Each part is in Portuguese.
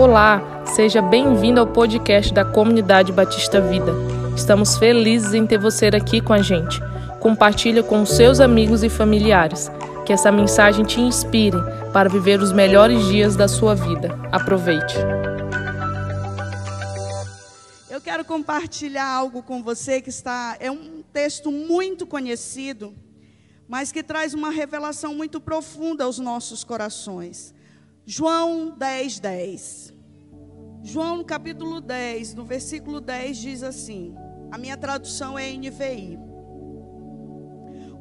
Olá, seja bem-vindo ao podcast da Comunidade Batista Vida. Estamos felizes em ter você aqui com a gente. Compartilhe com seus amigos e familiares. Que essa mensagem te inspire para viver os melhores dias da sua vida. Aproveite. Eu quero compartilhar algo com você que está é um texto muito conhecido, mas que traz uma revelação muito profunda aos nossos corações. João 10, 10. João no capítulo 10, no versículo 10 diz assim: a minha tradução é NVI.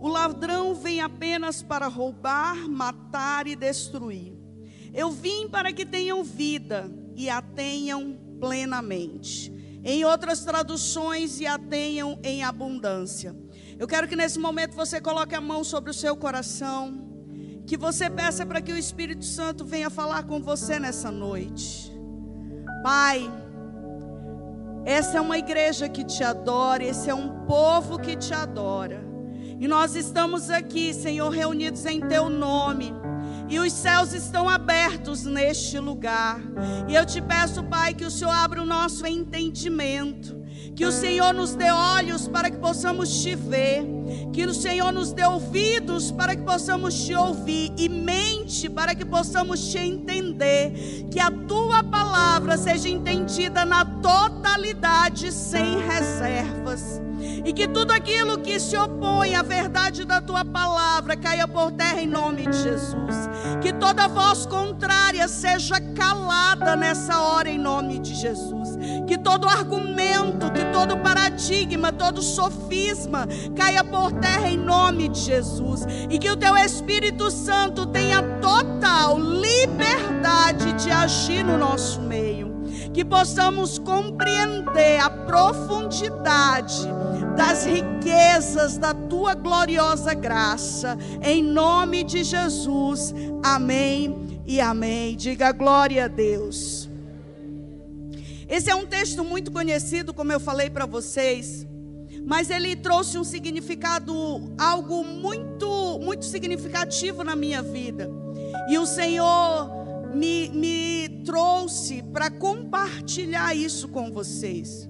O ladrão vem apenas para roubar, matar e destruir. Eu vim para que tenham vida e a tenham plenamente. Em outras traduções, e a tenham em abundância. Eu quero que nesse momento você coloque a mão sobre o seu coração que você peça para que o Espírito Santo venha falar com você nessa noite. Pai, essa é uma igreja que te adora, esse é um povo que te adora. E nós estamos aqui, Senhor, reunidos em teu nome. E os céus estão abertos neste lugar. E eu te peço, Pai, que o Senhor abra o nosso entendimento que o Senhor nos dê olhos para que possamos te ver. Que o Senhor nos dê ouvidos para que possamos te ouvir. E mente para que possamos te entender. Que a tua palavra seja entendida na totalidade, sem reservas. E que tudo aquilo que se opõe à verdade da tua palavra caia por terra em nome de Jesus. Que toda voz contrária seja calada nessa hora em nome de Jesus. Que todo argumento, que todo paradigma, todo sofisma caia por terra em nome de Jesus. E que o teu Espírito Santo tenha total liberdade de agir no nosso meio que possamos compreender a profundidade das riquezas da tua gloriosa graça, em nome de Jesus. Amém e amém. Diga glória a Deus. Esse é um texto muito conhecido, como eu falei para vocês, mas ele trouxe um significado, algo muito, muito significativo na minha vida. E o Senhor me, me trouxe para compartilhar isso com vocês.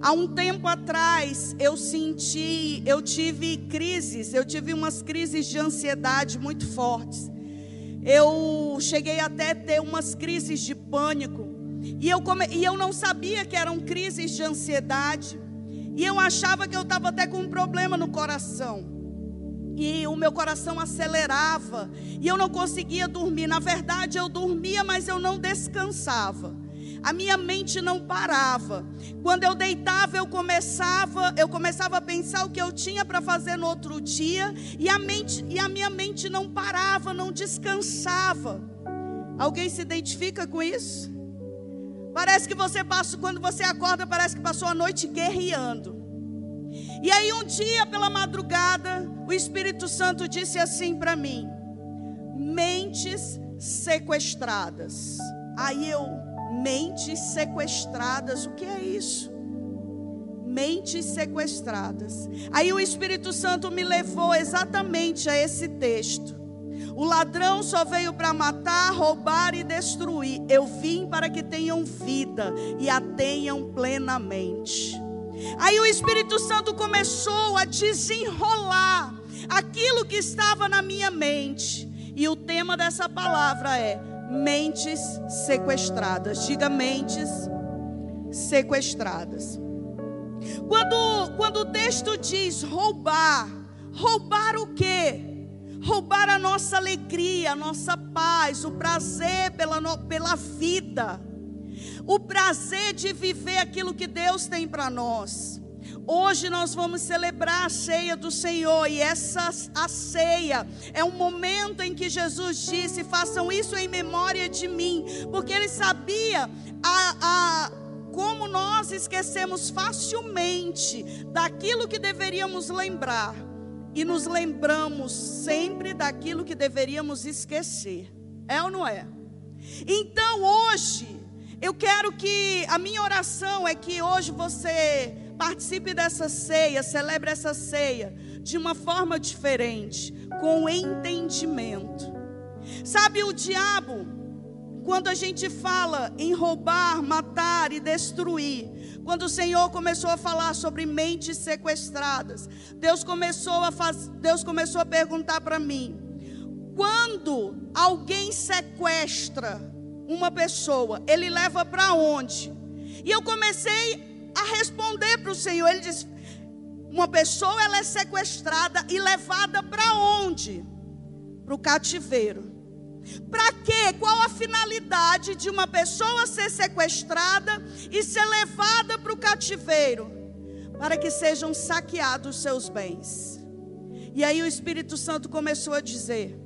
Há um tempo atrás eu senti, eu tive crises, eu tive umas crises de ansiedade muito fortes. Eu cheguei até a ter umas crises de pânico. E eu, come, e eu não sabia que eram crises de ansiedade. E eu achava que eu estava até com um problema no coração e o meu coração acelerava e eu não conseguia dormir. Na verdade, eu dormia, mas eu não descansava. A minha mente não parava. Quando eu deitava, eu começava, eu começava a pensar o que eu tinha para fazer no outro dia e a mente e a minha mente não parava, não descansava. Alguém se identifica com isso? Parece que você passa quando você acorda, parece que passou a noite guerreando. E aí um dia pela madrugada, o Espírito Santo disse assim para mim: mentes sequestradas. Aí eu, mentes sequestradas, o que é isso? Mentes sequestradas. Aí o Espírito Santo me levou exatamente a esse texto. O ladrão só veio para matar, roubar e destruir. Eu vim para que tenham vida e a tenham plenamente. Aí o Espírito Santo começou a desenrolar aquilo que estava na minha mente. E o tema dessa palavra é mentes sequestradas. Diga mentes sequestradas. Quando, quando o texto diz roubar, roubar o quê? Roubar a nossa alegria, a nossa paz, o prazer pela, pela vida o prazer de viver aquilo que Deus tem para nós. Hoje nós vamos celebrar a ceia do Senhor e essa a ceia é um momento em que Jesus disse: façam isso em memória de mim, porque ele sabia a, a como nós esquecemos facilmente daquilo que deveríamos lembrar e nos lembramos sempre daquilo que deveríamos esquecer. É ou não é? Então hoje eu quero que a minha oração é que hoje você participe dessa ceia, celebre essa ceia de uma forma diferente, com entendimento. Sabe, o diabo, quando a gente fala em roubar, matar e destruir, quando o Senhor começou a falar sobre mentes sequestradas, Deus começou a faz... Deus começou a perguntar para mim: quando alguém sequestra uma pessoa, ele leva para onde? E eu comecei a responder para o Senhor. Ele disse: uma pessoa ela é sequestrada e levada para onde? Para o cativeiro. Para quê? Qual a finalidade de uma pessoa ser sequestrada e ser levada para o cativeiro? Para que sejam saqueados seus bens. E aí o Espírito Santo começou a dizer: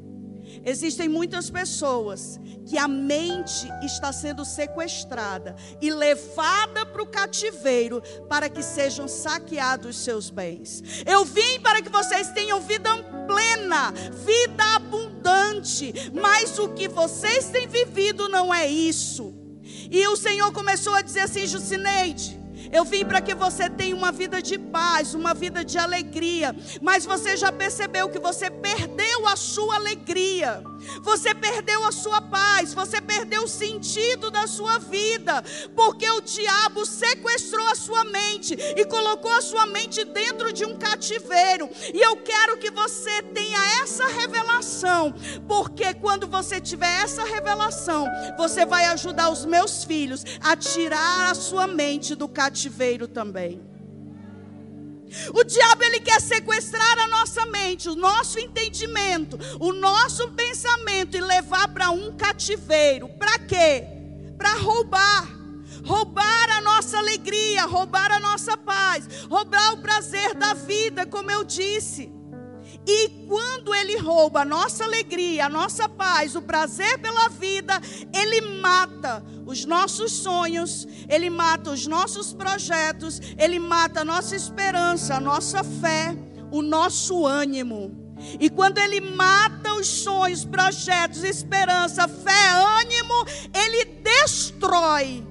Existem muitas pessoas que a mente está sendo sequestrada e levada para o cativeiro para que sejam saqueados seus bens. Eu vim para que vocês tenham vida plena, vida abundante, mas o que vocês têm vivido não é isso. E o Senhor começou a dizer assim, Jucineide, eu vim para que você tenha uma vida de paz, uma vida de alegria. Mas você já percebeu que você perdeu a sua alegria. Você perdeu a sua paz, você perdeu o sentido da sua vida, porque o diabo sequestrou a sua mente e colocou a sua mente dentro de um cativeiro. E eu quero que você tenha essa revelação, porque quando você tiver essa revelação, você vai ajudar os meus filhos a tirar a sua mente do cativeiro também. O diabo ele quer sequestrar a nossa mente, o nosso entendimento, o nosso pensamento e levar para um cativeiro. Para quê? Para roubar. Roubar a nossa alegria, roubar a nossa paz, roubar o prazer da vida, como eu disse. E quando ele rouba a nossa alegria, a nossa paz, o prazer pela vida, ele mata os nossos sonhos, ele mata os nossos projetos, ele mata a nossa esperança, a nossa fé, o nosso ânimo. E quando ele mata os sonhos, projetos, esperança, fé, ânimo, ele destrói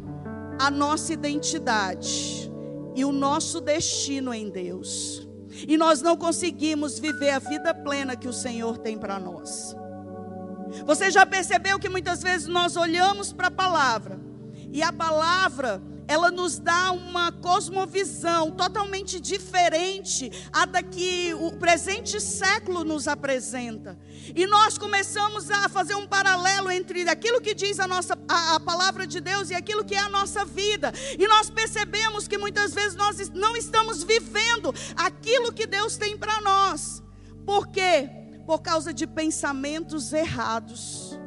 a nossa identidade e o nosso destino em Deus e nós não conseguimos viver a vida plena que o Senhor tem para nós. Você já percebeu que muitas vezes nós olhamos para a palavra e a palavra ela nos dá uma cosmovisão totalmente diferente a da que o presente século nos apresenta. E nós começamos a fazer um paralelo entre aquilo que diz a nossa a, a palavra de Deus e aquilo que é a nossa vida. E nós percebemos que muitas vezes nós não estamos vivendo aquilo que Deus tem para nós. Por quê? Por causa de pensamentos errados.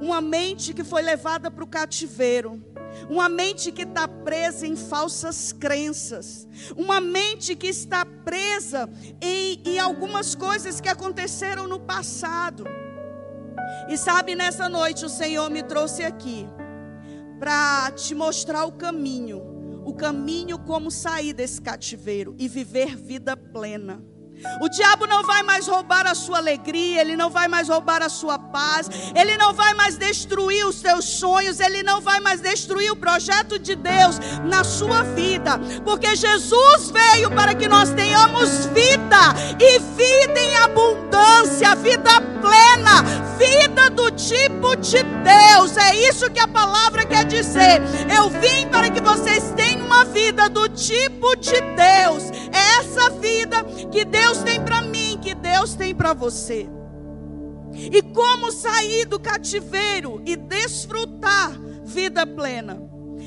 Uma mente que foi levada para o cativeiro uma mente que está presa em falsas crenças, uma mente que está presa em, em algumas coisas que aconteceram no passado. E sabe, nessa noite o Senhor me trouxe aqui para te mostrar o caminho, o caminho como sair desse cativeiro e viver vida plena. O diabo não vai mais roubar a sua alegria, ele não vai mais roubar a sua paz, ele não vai mais destruir os seus sonhos, ele não vai mais destruir o projeto de Deus na sua vida, porque Jesus veio para que nós tenhamos vida e vida em abundância, vida plena, vida do tipo de Deus. É isso que a palavra quer dizer. Eu vim para que vocês tenham uma vida do tipo de Deus. É essa vida que Deus tem para mim, que Deus tem para você. E como sair do cativeiro e desfrutar vida plena?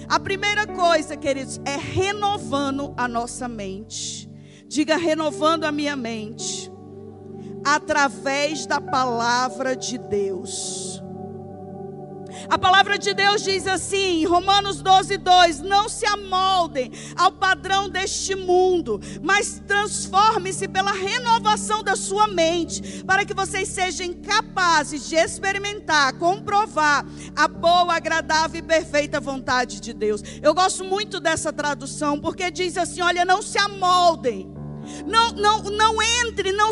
A primeira coisa, queridos, é renovando a nossa mente. Diga renovando a minha mente através da palavra de Deus. A palavra de Deus diz assim, Romanos 12, 2: Não se amoldem ao padrão deste mundo, mas transforme-se pela renovação da sua mente, para que vocês sejam capazes de experimentar, comprovar a boa, agradável e perfeita vontade de Deus. Eu gosto muito dessa tradução, porque diz assim: olha, não se amoldem não, não, não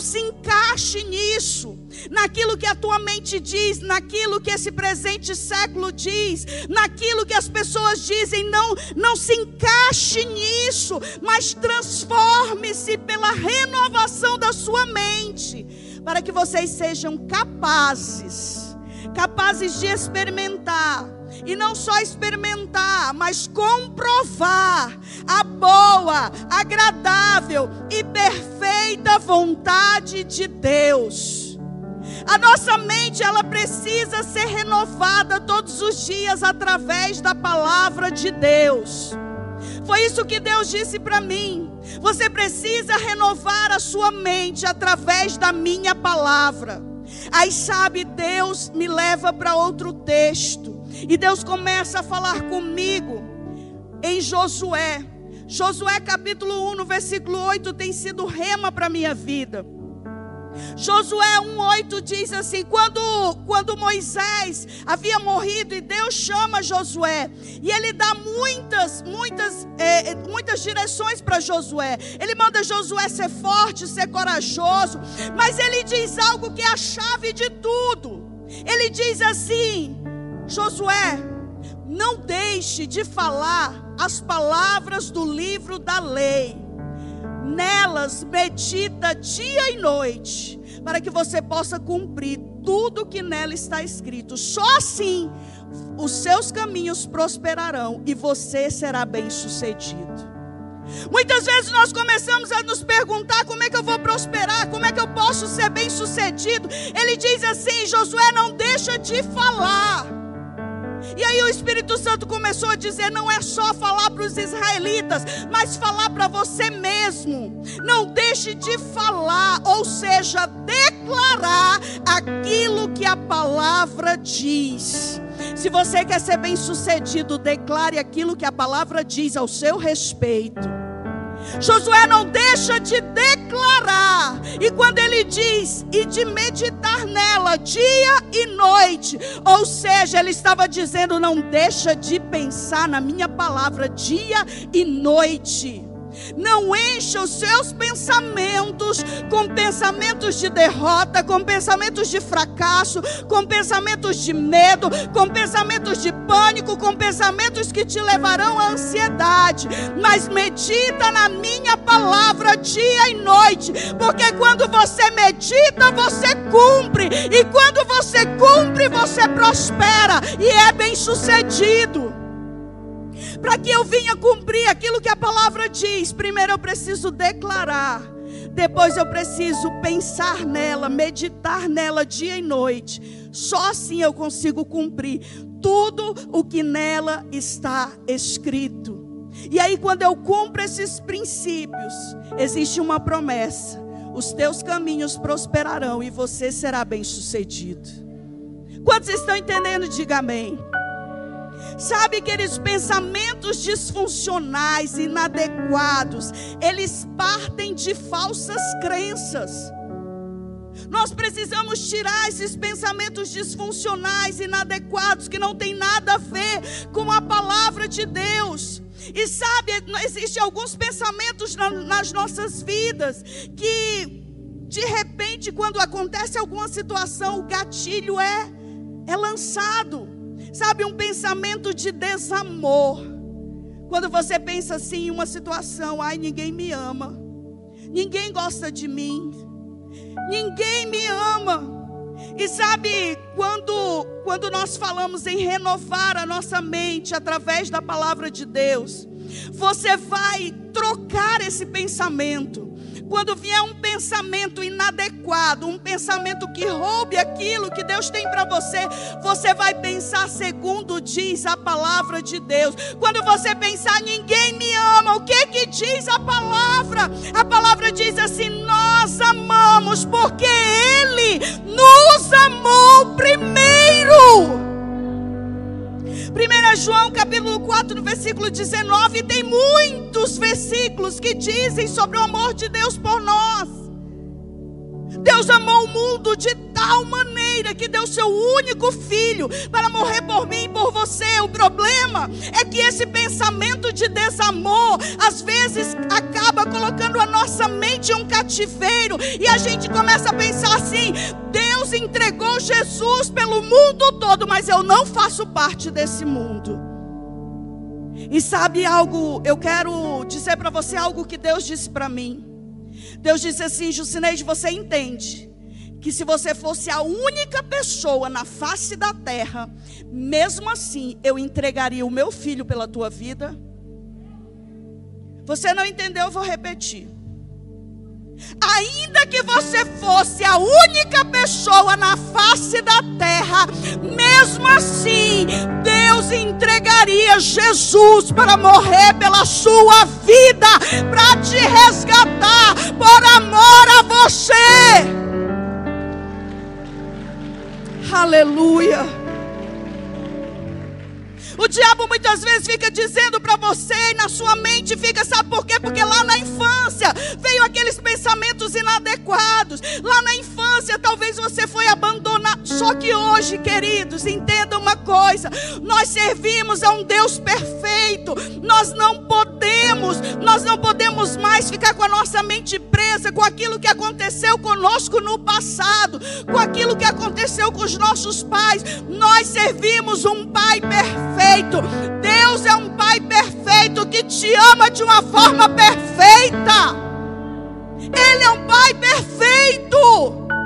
se encaixe nisso. Naquilo que a tua mente diz, naquilo que esse presente século diz, naquilo que as pessoas dizem, não, não se encaixe nisso, mas transforme-se pela renovação da sua mente, para que vocês sejam capazes capazes de experimentar, e não só experimentar, mas comprovar a boa, agradável e perfeita vontade de Deus. A nossa mente, ela precisa ser renovada todos os dias através da palavra de Deus. Foi isso que Deus disse para mim. Você precisa renovar a sua mente através da minha palavra. Aí sabe, Deus me leva para outro texto. E Deus começa a falar comigo em Josué. Josué capítulo 1, no versículo 8, tem sido rema para a minha vida. Josué 1,8 diz assim: quando, quando Moisés havia morrido e Deus chama Josué, e ele dá muitas, muitas, é, muitas direções para Josué. Ele manda Josué ser forte, ser corajoso, mas ele diz algo que é a chave de tudo. Ele diz assim: Josué, não deixe de falar as palavras do livro da lei nelas medita dia e noite, para que você possa cumprir tudo que nela está escrito. Só assim os seus caminhos prosperarão e você será bem-sucedido. Muitas vezes nós começamos a nos perguntar como é que eu vou prosperar, como é que eu posso ser bem-sucedido. Ele diz assim: Josué, não deixa de falar. E aí o Espírito Santo começou a dizer: não é só falar para os israelitas, mas falar para você mesmo. Não deixe de falar, ou seja, declarar aquilo que a palavra diz. Se você quer ser bem sucedido, declare aquilo que a palavra diz ao seu respeito. Josué não deixa de declarar. E quando ele diz e de meditar nela dia e noite, ou seja, ele estava dizendo: não deixa de pensar na minha palavra dia e noite. Não encha os seus pensamentos com pensamentos de derrota, com pensamentos de fracasso, com pensamentos de medo, com pensamentos de pânico, com pensamentos que te levarão à ansiedade. Mas medita na minha palavra dia e noite, porque quando você medita, você cumpre, e quando você cumpre, você prospera e é bem-sucedido. Para que eu venha cumprir aquilo que a palavra diz, primeiro eu preciso declarar. Depois eu preciso pensar nela, meditar nela dia e noite. Só assim eu consigo cumprir tudo o que nela está escrito. E aí, quando eu cumpro esses princípios, existe uma promessa: os teus caminhos prosperarão e você será bem-sucedido. Quantos estão entendendo? Diga amém. Sabe, aqueles pensamentos disfuncionais, inadequados, eles partem de falsas crenças. Nós precisamos tirar esses pensamentos disfuncionais, inadequados, que não tem nada a ver com a palavra de Deus. E sabe, existem alguns pensamentos na, nas nossas vidas que, de repente, quando acontece alguma situação, o gatilho é, é lançado. Sabe, um pensamento de desamor. Quando você pensa assim em uma situação, ai, ninguém me ama. Ninguém gosta de mim. Ninguém me ama. E sabe, quando, quando nós falamos em renovar a nossa mente através da palavra de Deus, você vai trocar esse pensamento quando vier um pensamento inadequado, um pensamento que roube aquilo que Deus tem para você, você vai pensar segundo diz a palavra de Deus. Quando você pensar, ninguém me ama, o que que diz a palavra? A palavra diz assim: nós amamos porque Ele nos amou primeiro. 1 João capítulo 4, no versículo 19, tem muitos versículos que dizem sobre o amor de Deus por nós. Deus amou o mundo de tal maneira que deu seu único filho para morrer por mim e por você. O problema é que esse pensamento de desamor às vezes acaba colocando a nossa mente em um cativeiro e a gente começa a pensar assim: Entregou Jesus pelo mundo todo, mas eu não faço parte desse mundo. E sabe algo? Eu quero dizer para você algo que Deus disse para mim. Deus disse assim: Jucineide, você entende que se você fosse a única pessoa na face da terra, mesmo assim eu entregaria o meu filho pela tua vida? Você não entendeu? Eu vou repetir. Ainda que você fosse a única pessoa na face da terra, mesmo assim, Deus entregaria Jesus para morrer pela sua vida, para te resgatar, por amor a você. Aleluia. O diabo muitas vezes fica dizendo para você e na sua mente fica, sabe por quê? Porque lá na infância veio aqueles pensamentos inadequados. Lá na infância talvez você foi abandonado. Só que hoje, queridos, entenda coisa: nós servimos a um Deus perfeito. Nós não podemos, nós não podemos mais ficar com a nossa mente presa com aquilo que aconteceu conosco no passado, com aquilo que aconteceu com os nossos pais. Nós servimos um Pai perfeito. Deus é um Pai perfeito que te ama de uma forma perfeita. Ele é um Pai perfeito.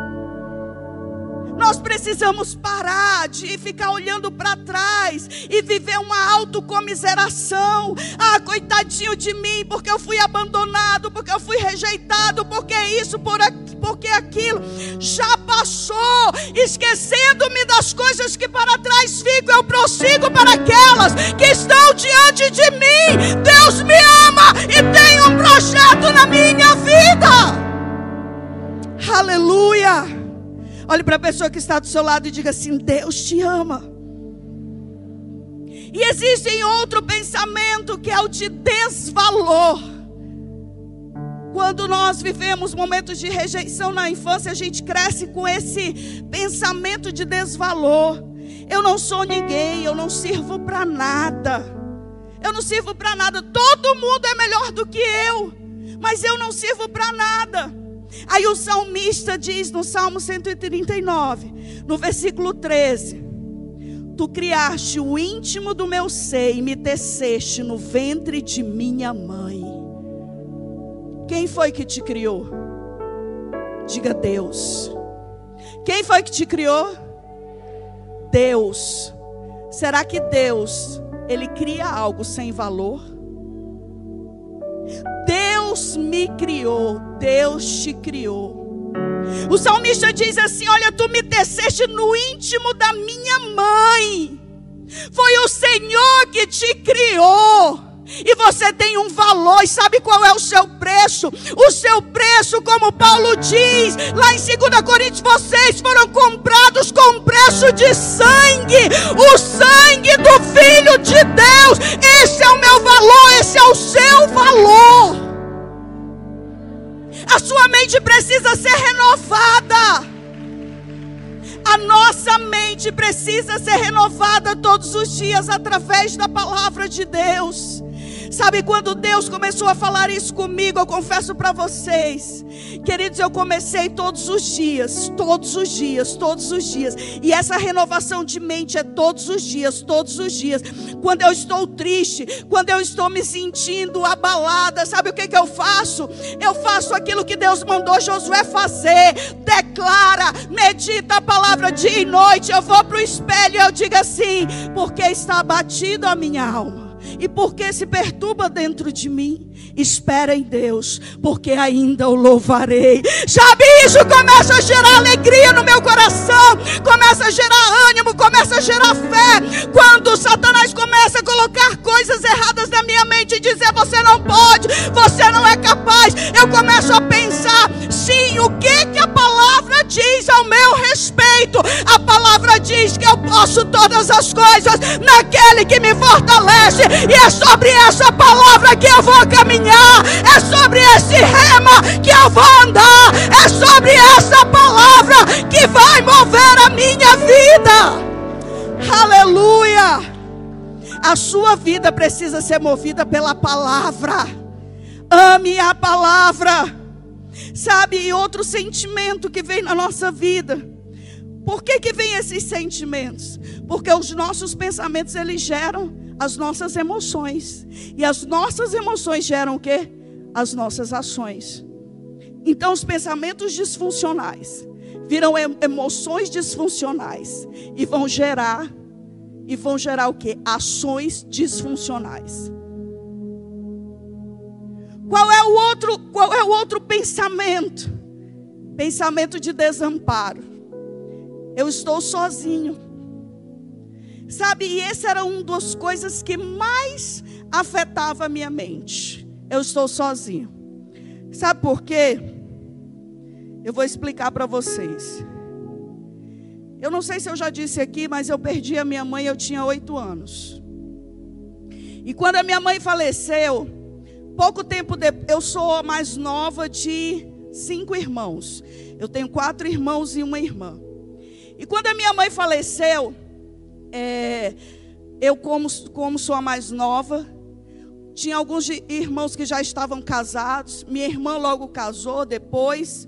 Nós precisamos parar de ficar olhando para trás e viver uma autocomiseração. Ah, coitadinho de mim, porque eu fui abandonado, porque eu fui rejeitado, porque isso, por porque aquilo já passou. Esquecendo-me das coisas que para trás ficam, eu prossigo para aquelas que estão diante de mim. Deus me ama e tem um projeto na minha vida. Aleluia. Olhe para a pessoa que está do seu lado e diga assim: Deus te ama. E existe outro pensamento que é o de desvalor. Quando nós vivemos momentos de rejeição na infância, a gente cresce com esse pensamento de desvalor. Eu não sou ninguém, eu não sirvo para nada. Eu não sirvo para nada. Todo mundo é melhor do que eu, mas eu não sirvo para nada. Aí o salmista diz no Salmo 139, no versículo 13: Tu criaste o íntimo do meu ser e me teceste no ventre de minha mãe. Quem foi que te criou? Diga Deus. Quem foi que te criou? Deus. Será que Deus, ele cria algo sem valor? Deus me criou, Deus te criou. O salmista diz assim: Olha, tu me teceste no íntimo da minha mãe. Foi o Senhor que te criou. E você tem um valor, e sabe qual é o seu preço? O seu preço, como Paulo diz lá em 2 Coríntios, vocês foram comprados com preço de sangue, o sangue do Filho de Deus. Esse é o meu valor, esse é o seu valor. A sua mente precisa ser renovada. A nossa mente precisa ser renovada todos os dias através da palavra de Deus. Sabe quando Deus começou a falar isso comigo, eu confesso para vocês, queridos, eu comecei todos os dias, todos os dias, todos os dias. E essa renovação de mente é todos os dias, todos os dias. Quando eu estou triste, quando eu estou me sentindo abalada, sabe o que, que eu faço? Eu faço aquilo que Deus mandou Josué fazer. Declara, medita a palavra dia e noite. Eu vou para o espelho e eu digo assim: porque está abatido a minha alma e porque se perturba dentro de mim, espera em Deus, porque ainda o louvarei. Sabe, isso começa a gerar alegria no meu coração, começa a gerar ânimo, começa a gerar fé. Quando Satanás começa a colocar coisas erradas na minha mente e dizer: você não pode, você não é capaz, eu começo a pensar: sim, o que, que a palavra diz ao meu respeito? A palavra diz que eu posso todas as coisas naquele que me fortalece e é sobre essa palavra que eu vou caminhar. É sobre esse rema que eu vou andar. É sobre essa palavra que vai mover a minha vida. Aleluia. A sua vida precisa ser movida pela palavra. Ame a palavra. Sabe, e outro sentimento que vem na nossa vida. Por que, que vem esses sentimentos? Porque os nossos pensamentos eles geram as nossas emoções. E as nossas emoções geram o quê? As nossas ações. Então, os pensamentos disfuncionais viram emoções disfuncionais e vão gerar e vão gerar o que? Ações disfuncionais. Qual é o outro, qual é o outro pensamento? Pensamento de desamparo. Eu estou sozinho. Sabe, e esse era uma das coisas que mais afetava a minha mente. Eu estou sozinho. Sabe por quê? Eu vou explicar para vocês. Eu não sei se eu já disse aqui, mas eu perdi a minha mãe, eu tinha oito anos. E quando a minha mãe faleceu, pouco tempo depois, eu sou a mais nova de cinco irmãos. Eu tenho quatro irmãos e uma irmã. E quando a minha mãe faleceu, é, eu, como, como sou a mais nova, tinha alguns irmãos que já estavam casados. Minha irmã logo casou depois.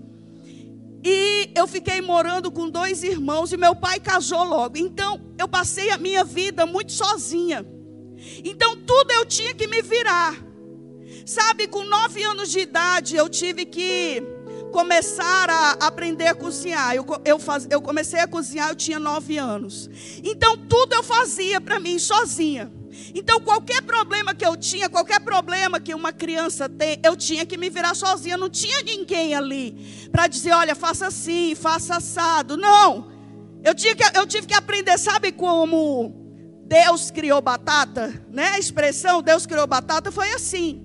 E eu fiquei morando com dois irmãos e meu pai casou logo. Então, eu passei a minha vida muito sozinha. Então, tudo eu tinha que me virar. Sabe, com nove anos de idade, eu tive que começar a aprender a cozinhar. Eu, eu, faz, eu comecei a cozinhar, eu tinha nove anos. Então, tudo eu fazia para mim, sozinha. Então, qualquer problema que eu tinha, qualquer problema que uma criança tem, eu tinha que me virar sozinha. Não tinha ninguém ali para dizer: olha, faça assim, faça assado. Não. Eu, tinha que, eu tive que aprender, sabe como Deus criou batata? Né? A expressão Deus criou batata foi assim.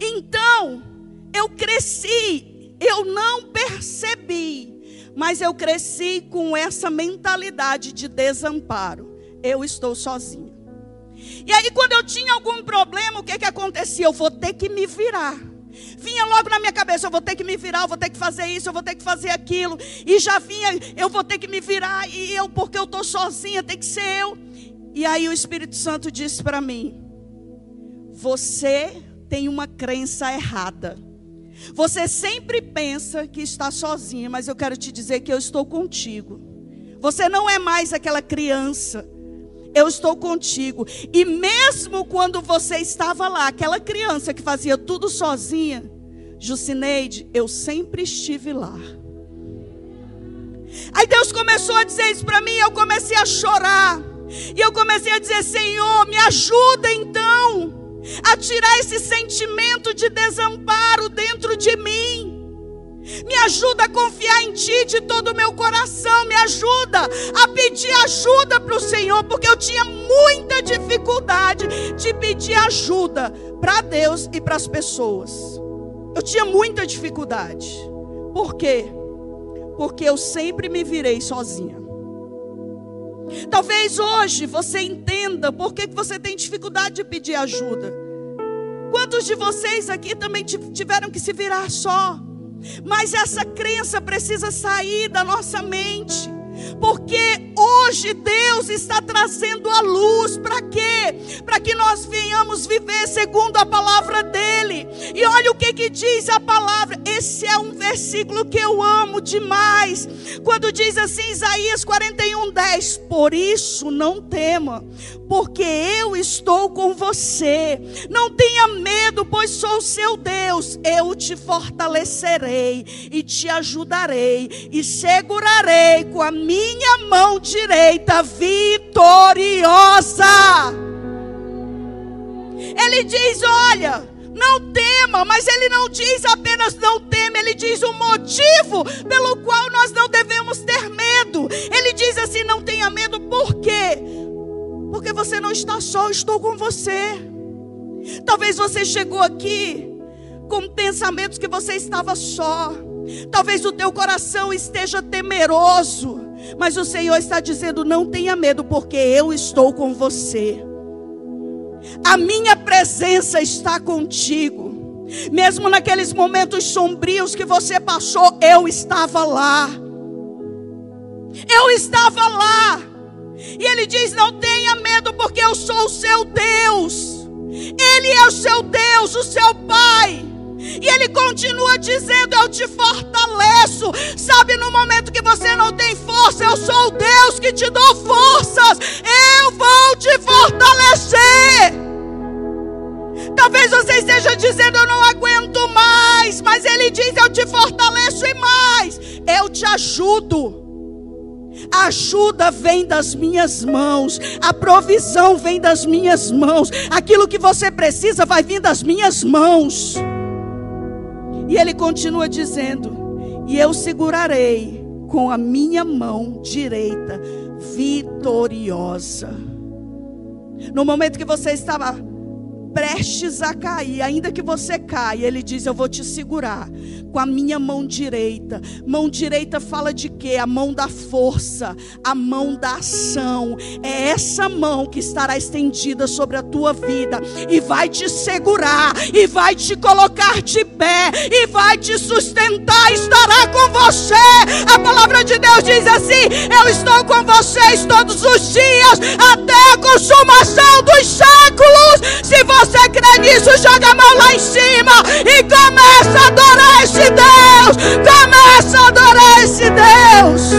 Então, eu cresci, eu não percebi, mas eu cresci com essa mentalidade de desamparo. Eu estou sozinho. E aí, quando eu tinha algum problema, o que, que acontecia? Eu vou ter que me virar. Vinha logo na minha cabeça, eu vou ter que me virar, eu vou ter que fazer isso, eu vou ter que fazer aquilo. E já vinha, eu vou ter que me virar, e eu, porque eu estou sozinha, tem que ser eu. E aí o Espírito Santo disse para mim: Você tem uma crença errada. Você sempre pensa que está sozinha, mas eu quero te dizer que eu estou contigo. Você não é mais aquela criança eu estou contigo. E mesmo quando você estava lá, aquela criança que fazia tudo sozinha, Jucineide, eu sempre estive lá. Aí Deus começou a dizer isso para mim, eu comecei a chorar. E eu comecei a dizer: Senhor, me ajuda então a tirar esse sentimento de desamparo dentro de mim. Me ajuda a confiar em Ti de todo o meu coração. Me ajuda a pedir ajuda para o Senhor, porque eu tinha muita dificuldade de pedir ajuda para Deus e para as pessoas. Eu tinha muita dificuldade. Por quê? Porque eu sempre me virei sozinha. Talvez hoje você entenda por que você tem dificuldade de pedir ajuda. Quantos de vocês aqui também tiveram que se virar só? Mas essa crença precisa sair da nossa mente. Porque hoje Deus está trazendo a luz para quê? Para que nós venhamos viver segundo a palavra dele. E olha o que que diz a palavra. Esse é um versículo que eu amo demais. Quando diz assim Isaías 41:10, por isso não tema, porque eu estou com você. Não tenha medo, pois sou o seu Deus. Eu te fortalecerei e te ajudarei e segurarei com a minha mão direita vitoriosa. Ele diz: Olha, não tema, mas ele não diz apenas não tema, ele diz o motivo pelo qual nós não devemos ter medo. Ele diz assim: não tenha medo, por quê? Porque você não está só, eu estou com você. Talvez você chegou aqui com pensamentos que você estava só. Talvez o teu coração esteja temeroso, mas o Senhor está dizendo: não tenha medo, porque eu estou com você. A minha presença está contigo. Mesmo naqueles momentos sombrios que você passou, eu estava lá. Eu estava lá. E ele diz: Não tenha medo, porque eu sou o seu Deus. Ele é o seu Deus, o seu Pai. E ele continua dizendo: Eu te fortaleço. Sabe, no momento que você não tem força, eu sou o Deus que te dou forças. Eu vou te fortalecer. Talvez você esteja dizendo: Eu não aguento mais. Mas ele diz: Eu te fortaleço e mais. Eu te ajudo. A ajuda vem das minhas mãos, a provisão vem das minhas mãos, aquilo que você precisa vai vir das minhas mãos. E ele continua dizendo: E eu segurarei com a minha mão direita, vitoriosa. No momento que você estava prestes a cair, ainda que você caia, ele diz: Eu vou te segurar com a minha mão direita. Mão direita fala de quê? A mão da força, a mão da ação. É essa mão que estará estendida sobre a tua vida e vai te segurar, e vai te colocar de pé, e vai te sustentar, estará com você. A palavra de Deus diz assim: Eu estou com vocês todos os dias, até a consumação dos séculos. Se você você crê nisso, joga a mão lá em cima e começa a adorar esse Deus. Começa a adorar esse Deus.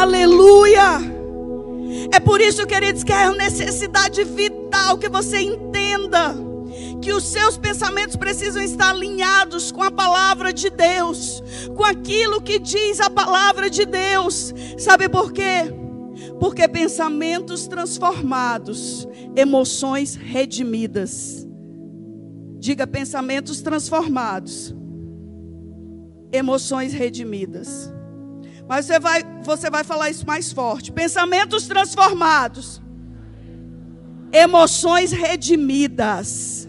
Aleluia. É por isso, queridos, que é necessidade vital que você entenda que os seus pensamentos precisam estar alinhados com a palavra de Deus, com aquilo que diz a palavra de Deus. Sabe por quê? Porque pensamentos transformados, emoções redimidas. Diga pensamentos transformados, emoções redimidas. Mas você vai, você vai falar isso mais forte. Pensamentos transformados, emoções redimidas.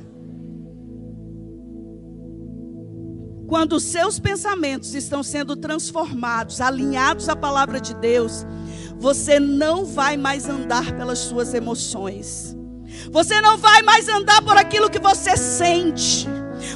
Quando os seus pensamentos estão sendo transformados, alinhados à palavra de Deus, você não vai mais andar pelas suas emoções. Você não vai mais andar por aquilo que você sente.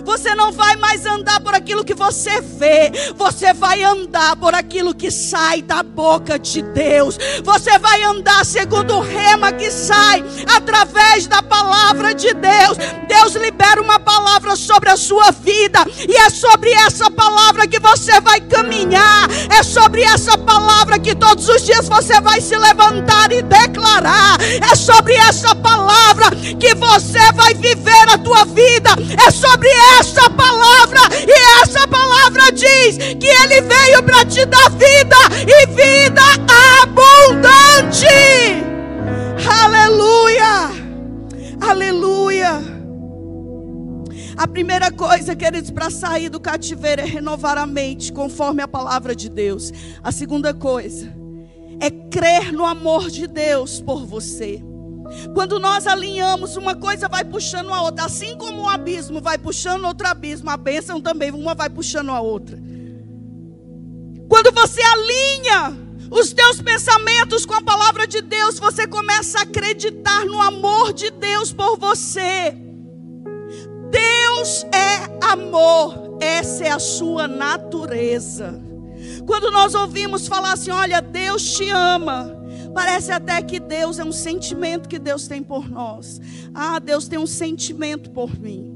Você não vai mais andar por aquilo que você vê, você vai andar por aquilo que sai da boca de Deus. Você vai andar segundo o rema que sai através da palavra de Deus. Deus libera uma palavra sobre a sua vida, e é sobre essa palavra que você vai caminhar. É sobre essa palavra que todos os dias você vai se levantar e declarar. É sobre essa palavra que você vai viver a tua vida. É sobre essa palavra, e essa palavra diz que Ele veio para te dar vida e vida abundante. Aleluia, aleluia. A primeira coisa, queridos, para sair do cativeiro é renovar a mente, conforme a palavra de Deus. A segunda coisa é crer no amor de Deus por você. Quando nós alinhamos, uma coisa vai puxando a outra. Assim como um abismo vai puxando outro abismo, a bênção também, uma vai puxando a outra. Quando você alinha os teus pensamentos com a palavra de Deus, você começa a acreditar no amor de Deus por você. Deus é amor, essa é a sua natureza. Quando nós ouvimos falar assim, olha, Deus te ama, Parece até que Deus é um sentimento que Deus tem por nós. Ah, Deus tem um sentimento por mim.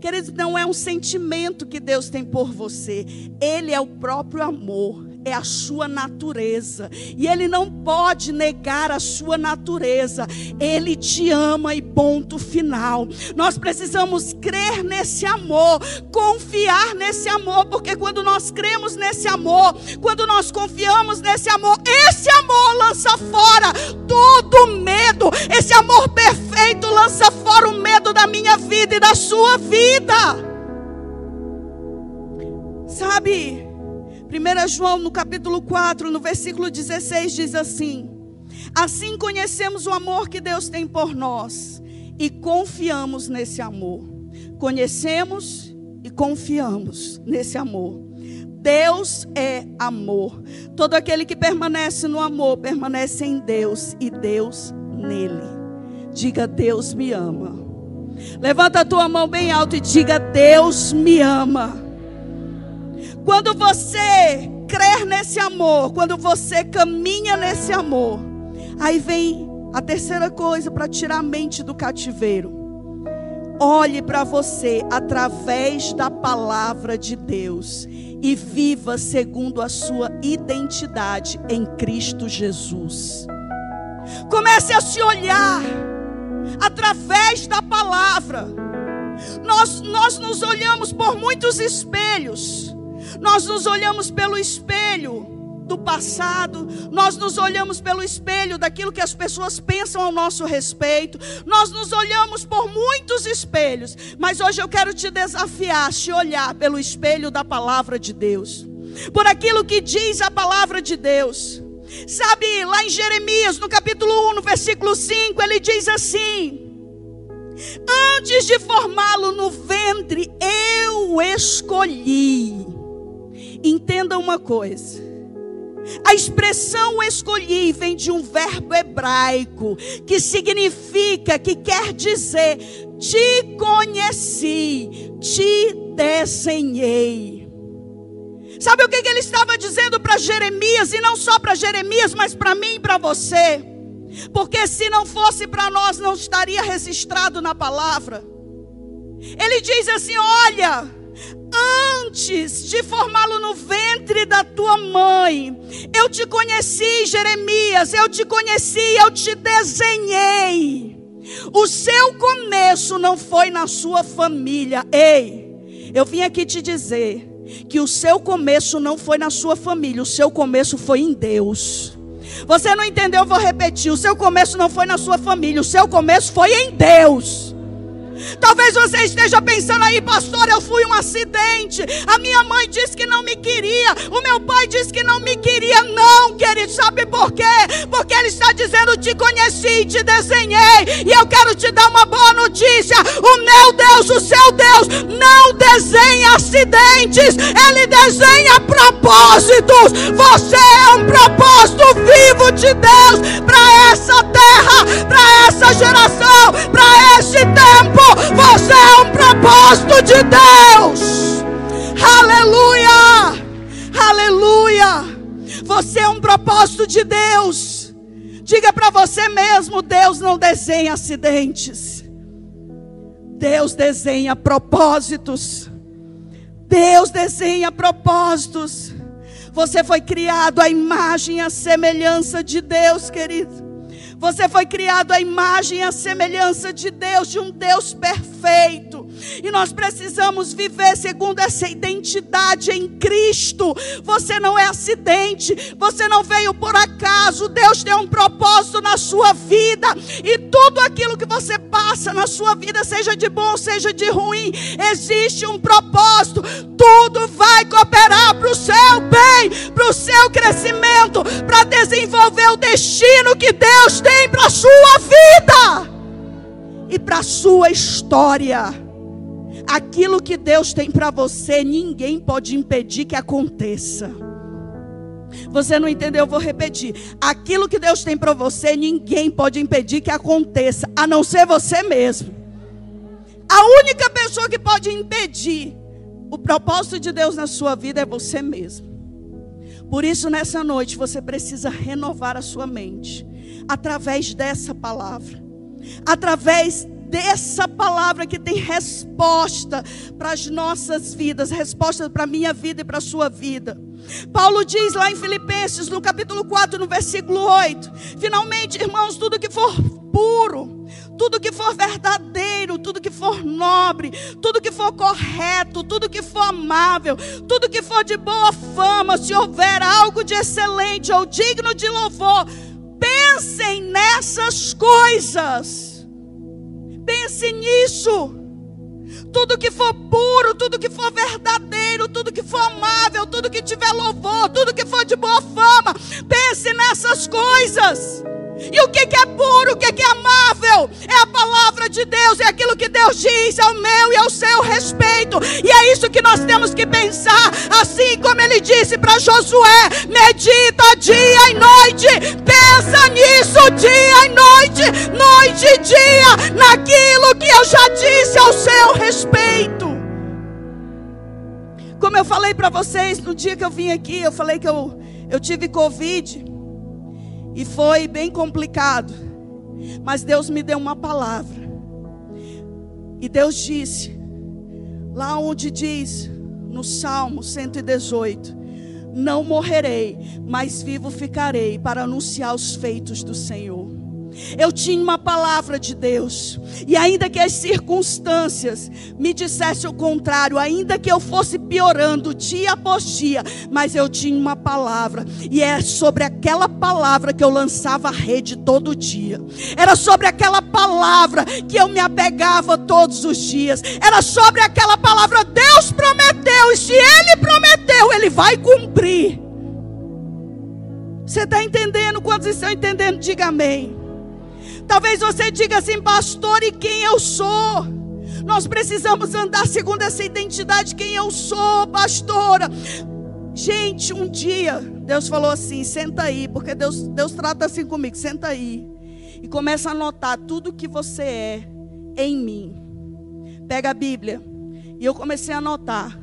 Queridos, não é um sentimento que Deus tem por você, Ele é o próprio amor é a sua natureza. E Ele não pode negar a sua natureza. Ele te ama e ponto final. Nós precisamos crer nesse amor, confiar nesse amor, porque quando nós cremos nesse amor, quando nós confiamos nesse amor, esse amor lança fora todo medo. Esse amor perfeito lança fora o medo da minha vida e da sua vida. Sabe? 1 João, no capítulo 4, no versículo 16, diz assim: Assim conhecemos o amor que Deus tem por nós e confiamos nesse amor. Conhecemos e confiamos nesse amor. Deus é amor. Todo aquele que permanece no amor permanece em Deus e Deus nele. Diga: Deus me ama. Levanta a tua mão bem alto e diga: Deus me ama. Quando você crer nesse amor, quando você caminha nesse amor, aí vem a terceira coisa para tirar a mente do cativeiro. Olhe para você através da palavra de Deus e viva segundo a sua identidade em Cristo Jesus. Comece a se olhar através da palavra. Nós, nós nos olhamos por muitos espelhos. Nós nos olhamos pelo espelho do passado, nós nos olhamos pelo espelho daquilo que as pessoas pensam ao nosso respeito, nós nos olhamos por muitos espelhos, mas hoje eu quero te desafiar a te olhar pelo espelho da palavra de Deus, por aquilo que diz a palavra de Deus. Sabe, lá em Jeremias, no capítulo 1, no versículo 5, ele diz assim: Antes de formá-lo no ventre, eu escolhi. Entenda uma coisa. A expressão escolhi vem de um verbo hebraico que significa, que quer dizer, te conheci, te desenhei. Sabe o que, que ele estava dizendo para Jeremias, e não só para Jeremias, mas para mim e para você? Porque se não fosse para nós, não estaria registrado na palavra. Ele diz assim: Olha, antes de formá-lo no ventre da tua mãe, eu te conheci, Jeremias, eu te conheci, eu te desenhei. O seu começo não foi na sua família. Ei, eu vim aqui te dizer que o seu começo não foi na sua família, o seu começo foi em Deus. Você não entendeu? Eu vou repetir. O seu começo não foi na sua família, o seu começo foi em Deus. Talvez você esteja pensando aí, pastor, eu fui um acidente. A minha mãe disse que não me queria. O meu pai disse que não me queria. Não, querido, sabe por quê? Porque ele está dizendo: te conheci, te desenhei. E eu quero te dar uma boa notícia: o meu Deus, o seu Deus, não desenha acidentes, ele desenha propósitos. Você é um propósito vivo de Deus para essa terra, para essa geração, para esse tempo. Você é um propósito de Deus. Aleluia! Aleluia! Você é um propósito de Deus. Diga para você mesmo: Deus não desenha acidentes. Deus desenha propósitos. Deus desenha propósitos. Você foi criado à imagem e à semelhança de Deus, querido. Você foi criado à imagem e à semelhança de Deus, de um Deus perfeito. E nós precisamos viver segundo essa identidade em Cristo. Você não é acidente, você não veio por acaso. Deus tem um propósito na sua vida. E tudo aquilo que você passa na sua vida, seja de bom, seja de ruim, existe um propósito. Tudo vai cooperar para o seu bem, para o seu crescimento, para desenvolver o destino que Deus tem tem para a sua vida e para a sua história. Aquilo que Deus tem para você, ninguém pode impedir que aconteça. Você não entendeu? Eu vou repetir. Aquilo que Deus tem para você, ninguém pode impedir que aconteça, a não ser você mesmo. A única pessoa que pode impedir o propósito de Deus na sua vida é você mesmo. Por isso, nessa noite, você precisa renovar a sua mente através dessa palavra. Através dessa palavra que tem resposta para as nossas vidas, resposta para a minha vida e para a sua vida. Paulo diz lá em Filipenses, no capítulo 4, no versículo 8: Finalmente, irmãos, tudo que for puro, tudo que for verdadeiro, tudo que for nobre, tudo que for correto, tudo que for amável, tudo que for de boa fama, se houver algo de excelente ou digno de louvor, Pensem nessas coisas. Pense nisso. Tudo que for puro, tudo que for verdadeiro, tudo que for amável, tudo que tiver louvor, tudo que for de boa fama, pense nessas coisas. E o que, é puro, o que, que é amável? É a palavra de Deus, é aquilo que Deus diz ao meu e ao seu respeito. E é isso que nós temos que pensar, assim como ele disse para Josué: medita dia e noite, pensa nisso dia e noite, noite e dia, naquilo que eu já disse ao seu respeito. Como eu falei para vocês no dia que eu vim aqui, eu falei que eu, eu tive Covid. E foi bem complicado. Mas Deus me deu uma palavra. E Deus disse, lá onde diz, no Salmo 118: Não morrerei, mas vivo ficarei para anunciar os feitos do Senhor. Eu tinha uma palavra de Deus. E ainda que as circunstâncias me dissessem o contrário, ainda que eu fosse piorando dia após dia, mas eu tinha uma palavra. E é sobre aquela palavra que eu lançava a rede todo dia. Era sobre aquela palavra que eu me apegava todos os dias. Era sobre aquela palavra. Deus prometeu, e se Ele prometeu, Ele vai cumprir. Você está entendendo? Quantos estão entendendo? Diga amém. Talvez você diga assim, pastor, e quem eu sou? Nós precisamos andar segundo essa identidade, quem eu sou, pastora. Gente, um dia Deus falou assim: senta aí, porque Deus, Deus trata assim comigo, senta aí. E começa a anotar tudo que você é em mim. Pega a Bíblia. E eu comecei a anotar.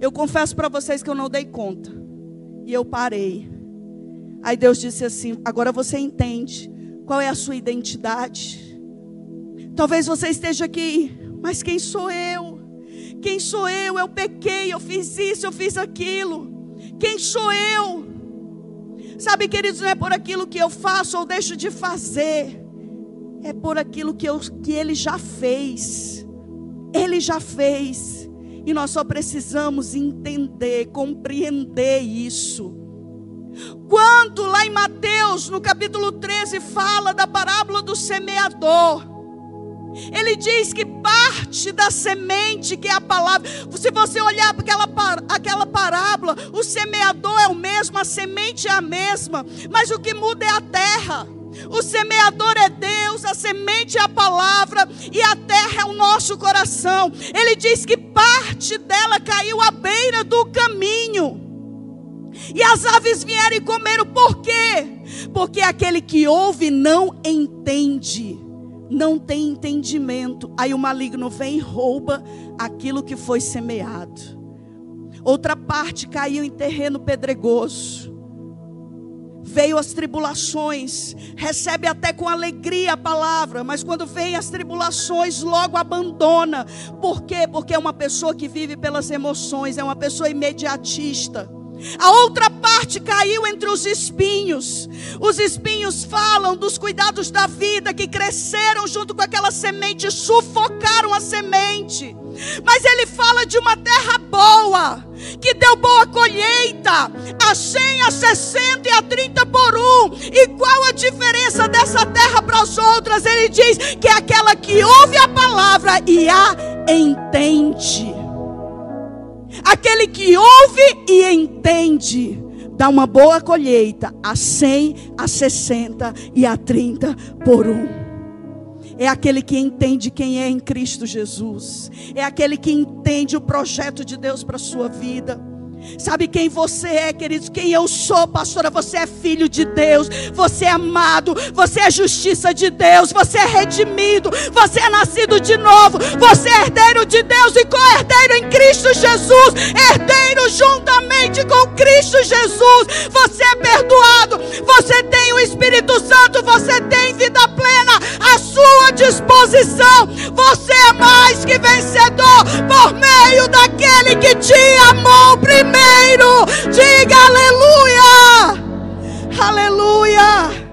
Eu confesso para vocês que eu não dei conta. E eu parei. Aí Deus disse assim: agora você entende qual é a sua identidade? Talvez você esteja aqui, mas quem sou eu? Quem sou eu? Eu pequei, eu fiz isso, eu fiz aquilo. Quem sou eu? Sabe, queridos, não é por aquilo que eu faço ou deixo de fazer, é por aquilo que, eu, que Ele já fez. Ele já fez. E nós só precisamos entender, compreender isso. Quando lá em Mateus, no capítulo 13, fala da parábola do semeador. Ele diz que parte da semente, que é a palavra, se você olhar para aquela, aquela parábola, o semeador é o mesmo, a semente é a mesma, mas o que muda é a terra. O semeador é Deus, a semente é a palavra e a terra é o nosso coração. Ele diz que parte dela caiu à beira do caminho. E as aves vieram e comeram, por quê? Porque aquele que ouve não entende, não tem entendimento. Aí o maligno vem e rouba aquilo que foi semeado. Outra parte caiu em terreno pedregoso. Veio as tribulações, recebe até com alegria a palavra, mas quando vem as tribulações, logo abandona. Por quê? Porque é uma pessoa que vive pelas emoções, é uma pessoa imediatista. A outra parte caiu entre os espinhos. Os espinhos falam dos cuidados da vida que cresceram junto com aquela semente, sufocaram a semente. Mas ele fala de uma terra boa, que deu boa colheita, a 100, a 60 e a 30 por um. E qual a diferença dessa terra para as outras? Ele diz que é aquela que ouve a palavra e a entende. Aquele que ouve e entende dá uma boa colheita a 100, a 60 e a 30 por um. É aquele que entende quem é em Cristo Jesus. É aquele que entende o projeto de Deus para a sua vida. Sabe quem você é, queridos? Quem eu sou, pastora? Você é filho de Deus, você é amado, você é justiça de Deus, você é redimido, você é nascido de novo, você é herdeiro de Deus e co-herdeiro em Cristo Jesus, herdeiro juntamente com Cristo Jesus. Você é perdoado, você tem o Espírito Santo, você tem vida plena à sua disposição. Você é mais que vencedor por meio daquele que te amou primeiro primeiro. Diga aleluia. Aleluia.